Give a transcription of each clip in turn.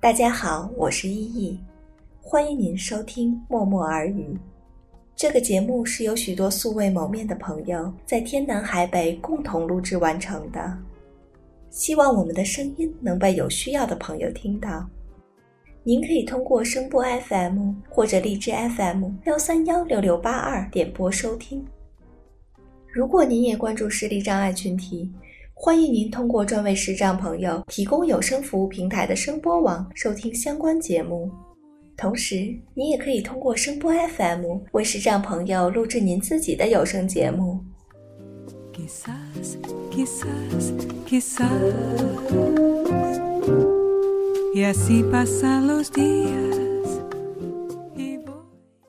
大家好，我是依依，欢迎您收听《默默耳语》。这个节目是由许多素未谋面的朋友在天南海北共同录制完成的，希望我们的声音能被有需要的朋友听到。您可以通过声波 FM 或者荔枝 FM 幺三幺六六八二点播收听。如果您也关注视力障碍群体。欢迎您通过专为视障朋友提供有声服务平台的声波网收听相关节目，同时您也可以通过声波 FM 为视障朋友录制您自己的有声节目。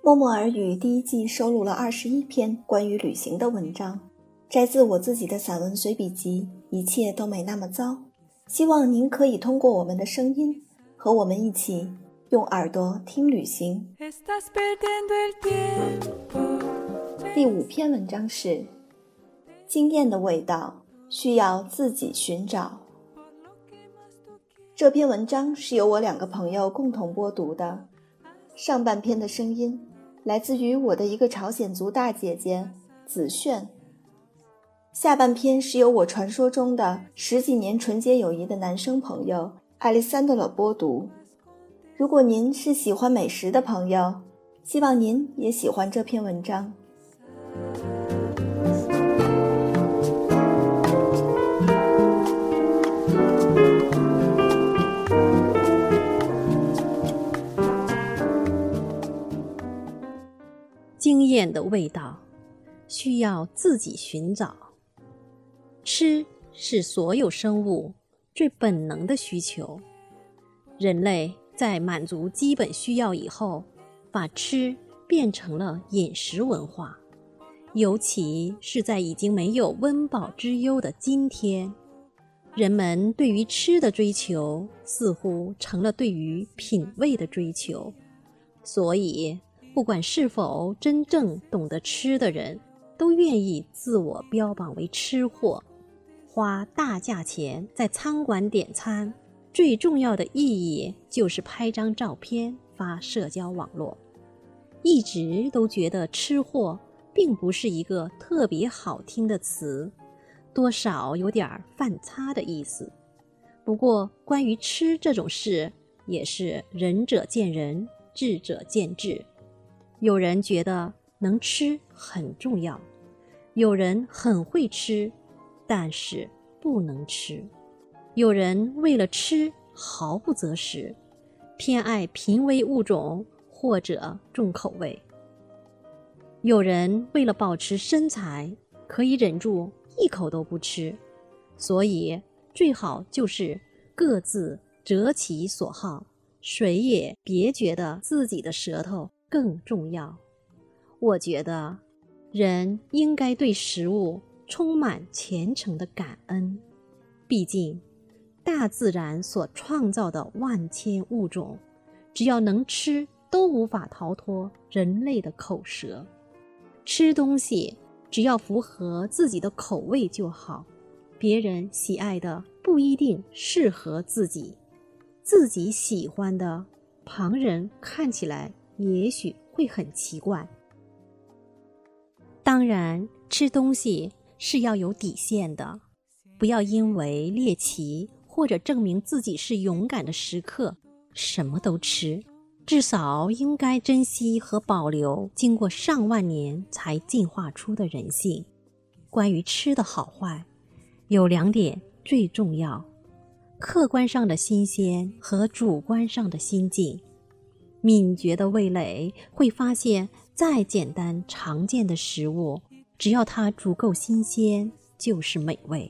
默默耳语第一季收录了二十一篇关于旅行的文章。摘自我自己的散文随笔集，一切都没那么糟。希望您可以通过我们的声音，和我们一起用耳朵听旅行。第五篇文章是：经验的味道需要自己寻找。这篇文章是由我两个朋友共同播读的。上半篇的声音来自于我的一个朝鲜族大姐姐子炫。下半篇是由我传说中的十几年纯洁友谊的男生朋友艾利桑德罗播读。如果您是喜欢美食的朋友，希望您也喜欢这篇文章。面的味道，需要自己寻找。吃是所有生物最本能的需求。人类在满足基本需要以后，把吃变成了饮食文化。尤其是在已经没有温饱之忧的今天，人们对于吃的追求似乎成了对于品味的追求。所以，不管是否真正懂得吃的人，都愿意自我标榜为吃货。花大价钱在餐馆点餐，最重要的意义就是拍张照片发社交网络。一直都觉得“吃货”并不是一个特别好听的词，多少有点儿犯差的意思。不过，关于吃这种事，也是仁者见仁，智者见智。有人觉得能吃很重要，有人很会吃。但是不能吃。有人为了吃毫不择食，偏爱濒危物种或者重口味。有人为了保持身材，可以忍住一口都不吃。所以最好就是各自择其所好，谁也别觉得自己的舌头更重要。我觉得，人应该对食物。充满虔诚的感恩，毕竟，大自然所创造的万千物种，只要能吃，都无法逃脱人类的口舌。吃东西只要符合自己的口味就好，别人喜爱的不一定适合自己，自己喜欢的，旁人看起来也许会很奇怪。当然，吃东西。是要有底线的，不要因为猎奇或者证明自己是勇敢的时刻，什么都吃。至少应该珍惜和保留经过上万年才进化出的人性。关于吃的好坏，有两点最重要：客观上的新鲜和主观上的心境。敏捷的味蕾会发现，再简单常见的食物。只要它足够新鲜，就是美味；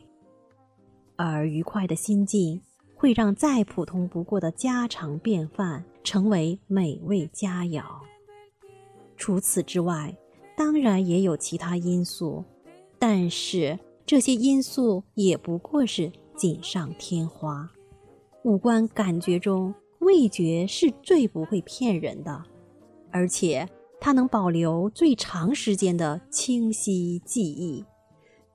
而愉快的心境会让再普通不过的家常便饭成为美味佳肴。除此之外，当然也有其他因素，但是这些因素也不过是锦上添花。五官感觉中，味觉是最不会骗人的，而且它能保留最长时间的清晰记忆。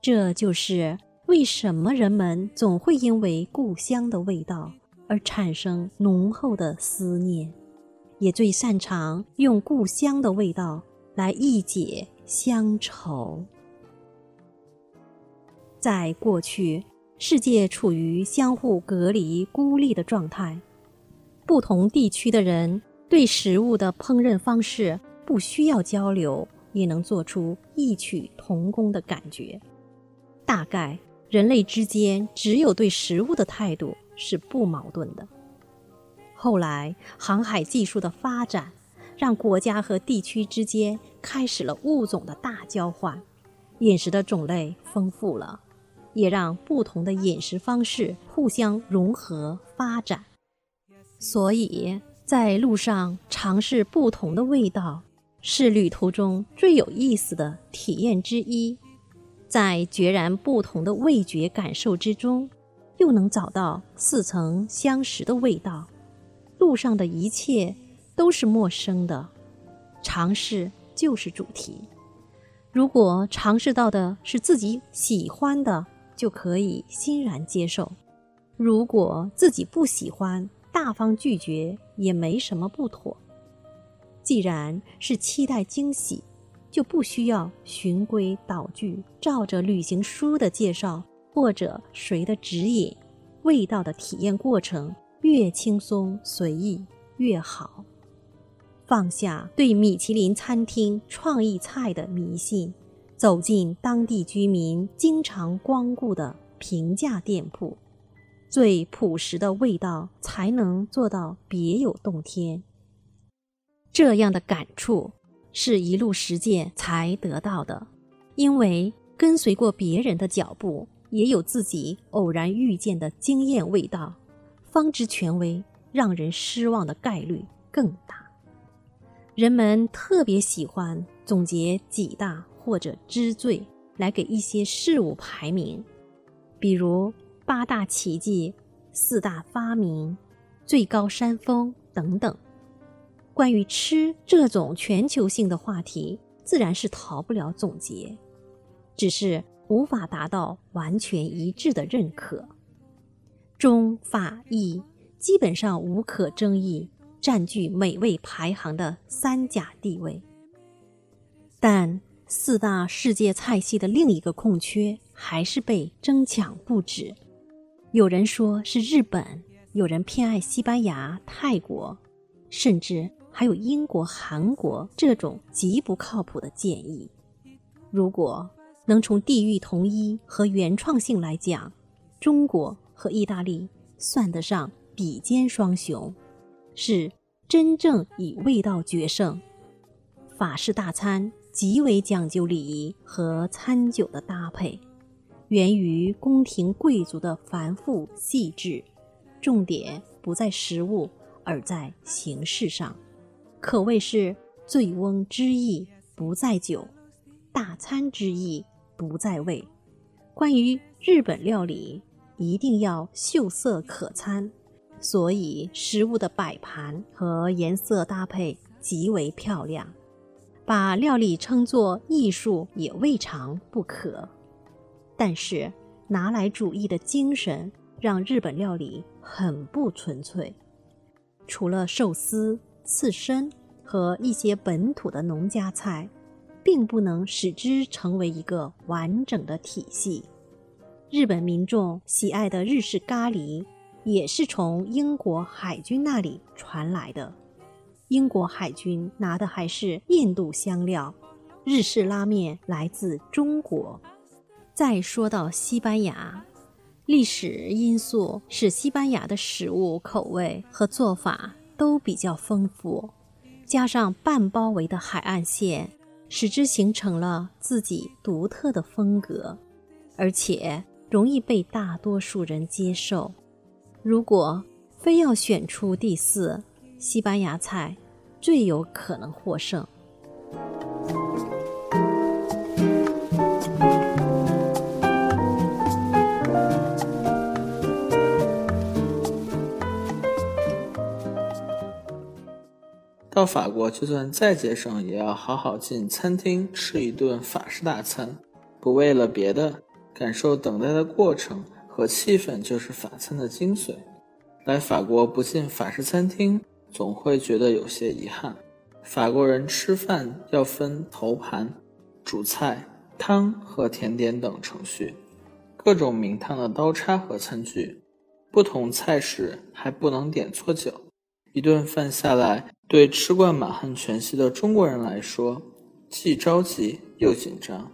这就是为什么人们总会因为故乡的味道而产生浓厚的思念，也最擅长用故乡的味道来忆解乡愁。在过去，世界处于相互隔离、孤立的状态，不同地区的人对食物的烹饪方式不需要交流，也能做出异曲同工的感觉。大概人类之间只有对食物的态度是不矛盾的。后来航海技术的发展，让国家和地区之间开始了物种的大交换，饮食的种类丰富了，也让不同的饮食方式互相融合发展。所以在路上尝试不同的味道，是旅途中最有意思的体验之一。在决然不同的味觉感受之中，又能找到似曾相识的味道。路上的一切都是陌生的，尝试就是主题。如果尝试到的是自己喜欢的，就可以欣然接受；如果自己不喜欢，大方拒绝也没什么不妥。既然是期待惊喜。就不需要循规蹈矩，照着旅行书的介绍或者谁的指引，味道的体验过程越轻松随意越好。放下对米其林餐厅创意菜的迷信，走进当地居民经常光顾的平价店铺，最朴实的味道才能做到别有洞天。这样的感触。是一路实践才得到的，因为跟随过别人的脚步，也有自己偶然遇见的经验味道，方知权威让人失望的概率更大。人们特别喜欢总结几大或者之最来给一些事物排名，比如八大奇迹、四大发明、最高山峰等等。关于吃这种全球性的话题，自然是逃不了总结，只是无法达到完全一致的认可。中法意基本上无可争议，占据美味排行的三甲地位。但四大世界菜系的另一个空缺还是被争抢不止。有人说是日本，有人偏爱西班牙、泰国，甚至。还有英国、韩国这种极不靠谱的建议。如果能从地域统一和原创性来讲，中国和意大利算得上比肩双雄，是真正以味道决胜。法式大餐极为讲究礼仪和餐酒的搭配，源于宫廷贵族的繁复细致，重点不在食物，而在形式上。可谓是醉翁之意不在酒，大餐之意不在味。关于日本料理，一定要秀色可餐，所以食物的摆盘和颜色搭配极为漂亮。把料理称作艺术也未尝不可。但是拿来主义的精神让日本料理很不纯粹，除了寿司。刺身和一些本土的农家菜，并不能使之成为一个完整的体系。日本民众喜爱的日式咖喱，也是从英国海军那里传来的。英国海军拿的还是印度香料，日式拉面来自中国。再说到西班牙，历史因素使西班牙的食物口味和做法。都比较丰富，加上半包围的海岸线，使之形成了自己独特的风格，而且容易被大多数人接受。如果非要选出第四，西班牙菜最有可能获胜。到法国，就算再节省，也要好好进餐厅吃一顿法式大餐。不为了别的，感受等待的过程和气氛就是法餐的精髓。来法国不进法式餐厅，总会觉得有些遗憾。法国人吃饭要分头盘、主菜、汤和甜点等程序，各种名堂的刀叉和餐具，不同菜式还不能点错酒。一顿饭下来，对吃惯满汉全席的中国人来说，既着急又紧张。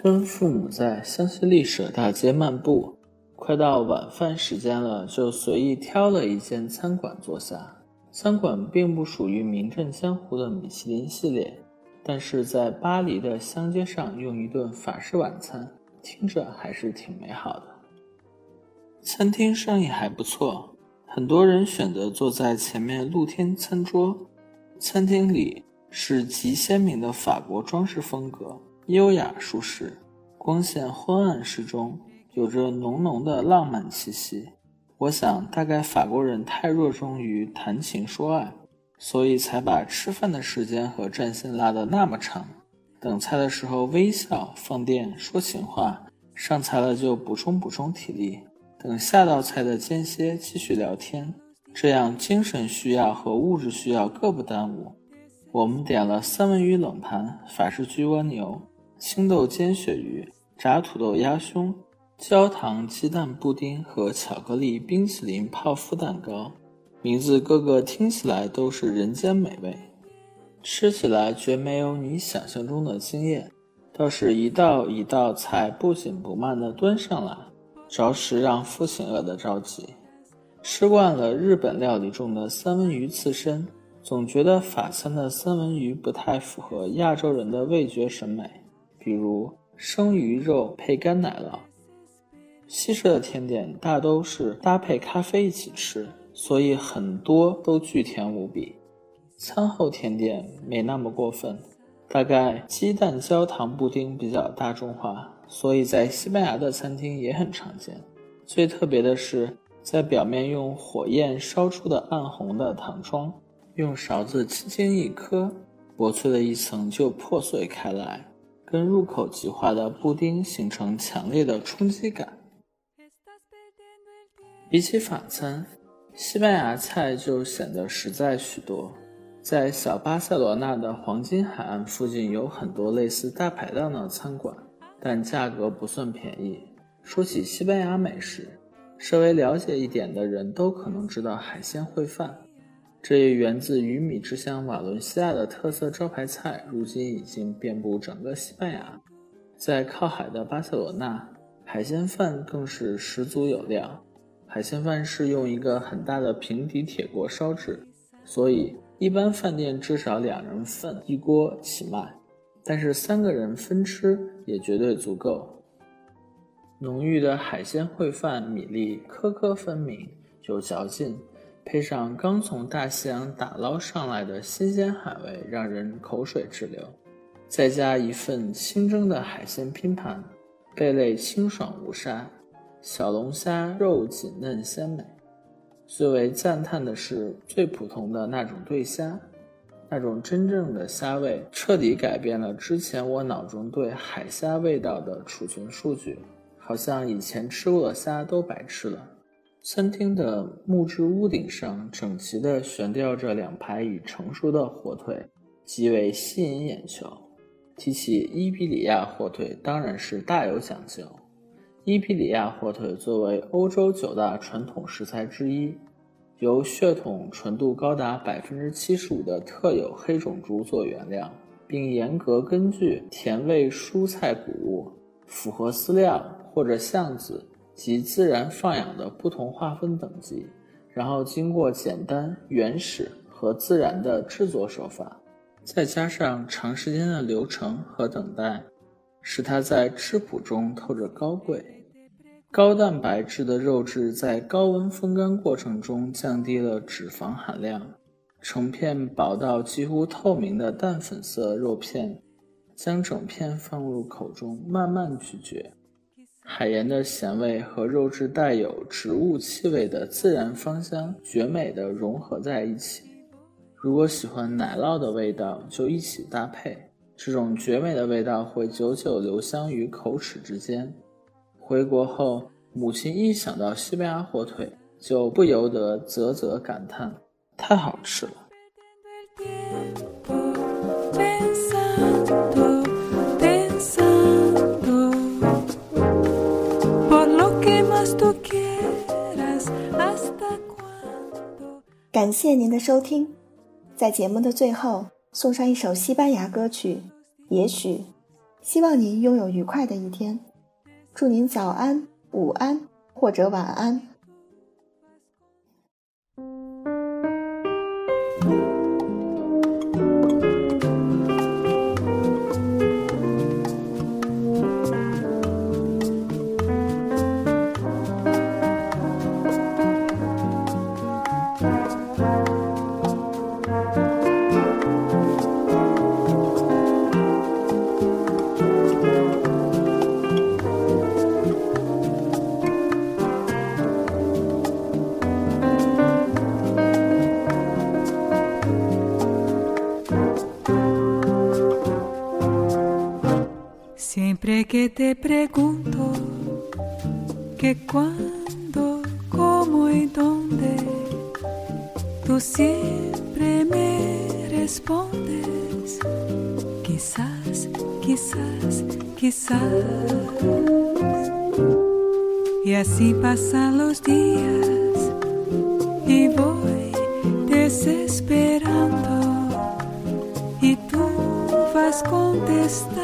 跟父母在香榭丽舍大街漫步，快到晚饭时间了，就随意挑了一间餐馆坐下。餐馆并不属于名震江湖的米其林系列，但是在巴黎的乡街上用一顿法式晚餐，听着还是挺美好的。餐厅生意还不错，很多人选择坐在前面露天餐桌。餐厅里是极鲜明的法国装饰风格，优雅舒适，光线昏暗适中，有着浓浓的浪漫气息。我想，大概法国人太热衷于谈情说爱，所以才把吃饭的时间和战线拉得那么长。等菜的时候微笑、放电、说情话，上菜了就补充补充体力，等下道菜的间歇继续聊天，这样精神需要和物质需要各不耽误。我们点了三文鱼冷盘、法式焗蜗牛、青豆煎鳕鱼、炸土豆鸭胸。焦糖鸡蛋布丁和巧克力冰淇淋泡芙蛋糕，名字个个听起来都是人间美味，吃起来绝没有你想象中的惊艳，倒是一道一道菜不紧不慢地端上来，着实让父亲饿得着急。吃惯了日本料理中的三文鱼刺身，总觉得法餐的三文鱼不太符合亚洲人的味觉审美，比如生鱼肉配干奶酪。西式的甜点大都是搭配咖啡一起吃，所以很多都巨甜无比。餐后甜点没那么过分，大概鸡蛋焦糖布丁比较大众化，所以在西班牙的餐厅也很常见。最特别的是，在表面用火焰烧出的暗红的糖霜，用勺子轻轻一磕，薄脆的一层就破碎开来，跟入口即化的布丁形成强烈的冲击感。比起法餐，西班牙菜就显得实在许多。在小巴塞罗那的黄金海岸附近，有很多类似大排档的餐馆，但价格不算便宜。说起西班牙美食，稍微了解一点的人都可能知道海鲜烩饭，这一源自鱼米之乡瓦伦西亚的特色招牌菜，如今已经遍布整个西班牙。在靠海的巴塞罗那，海鲜饭更是十足有料。海鲜饭是用一个很大的平底铁锅烧制，所以一般饭店至少两人份一锅起卖，但是三个人分吃也绝对足够。浓郁的海鲜烩饭，米粒颗颗分明，有嚼劲，配上刚从大西洋打捞上来的新鲜海味，让人口水直流。再加一份清蒸的海鲜拼盘，贝类清爽无沙。小龙虾肉紧嫩鲜美，最为赞叹的是最普通的那种对虾，那种真正的虾味彻底改变了之前我脑中对海虾味道的储存数据，好像以前吃过的虾都白吃了。餐厅的木质屋顶上整齐地悬吊着两排已成熟的火腿，极为吸引眼球。提起伊比利亚火腿，当然是大有讲究。伊比利亚火腿作为欧洲九大传统食材之一，由血统纯度高达百分之七十五的特有黑种猪做原料，并严格根据甜味蔬菜谷物、复合饲料或者橡子及自然放养的不同划分等级，然后经过简单、原始和自然的制作手法，再加上长时间的流程和等待，使它在质朴中透着高贵。高蛋白质的肉质在高温风干过程中降低了脂肪含量，成片薄到几乎透明的淡粉色肉片，将整片放入口中慢慢咀嚼。海盐的咸味和肉质带有植物气味的自然芳香绝美地融合在一起。如果喜欢奶酪的味道，就一起搭配，这种绝美的味道会久久留香于口齿之间。回国后，母亲一想到西班牙火腿，就不由得啧啧感叹：“太好吃了。”感谢您的收听。在节目的最后，送上一首西班牙歌曲。也许，希望您拥有愉快的一天。祝您早安、午安或者晚安。Que te pregunto que cuándo, cómo y dónde, tú siempre me respondes, quizás, quizás, quizás. Y así pasan los días y voy desesperando y tú vas contestando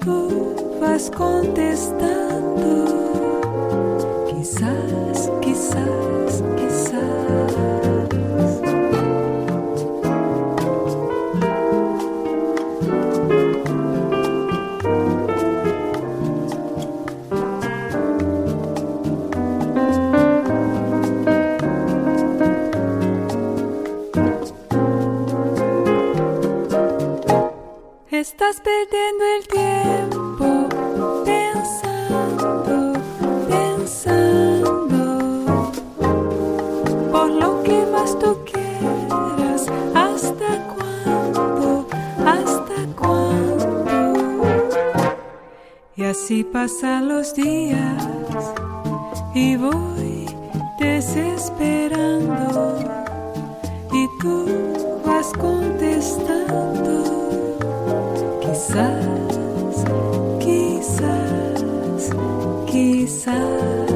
tu vas contestando. Así pasan los días y voy desesperando y tú vas contestando. Quizás, quizás, quizás.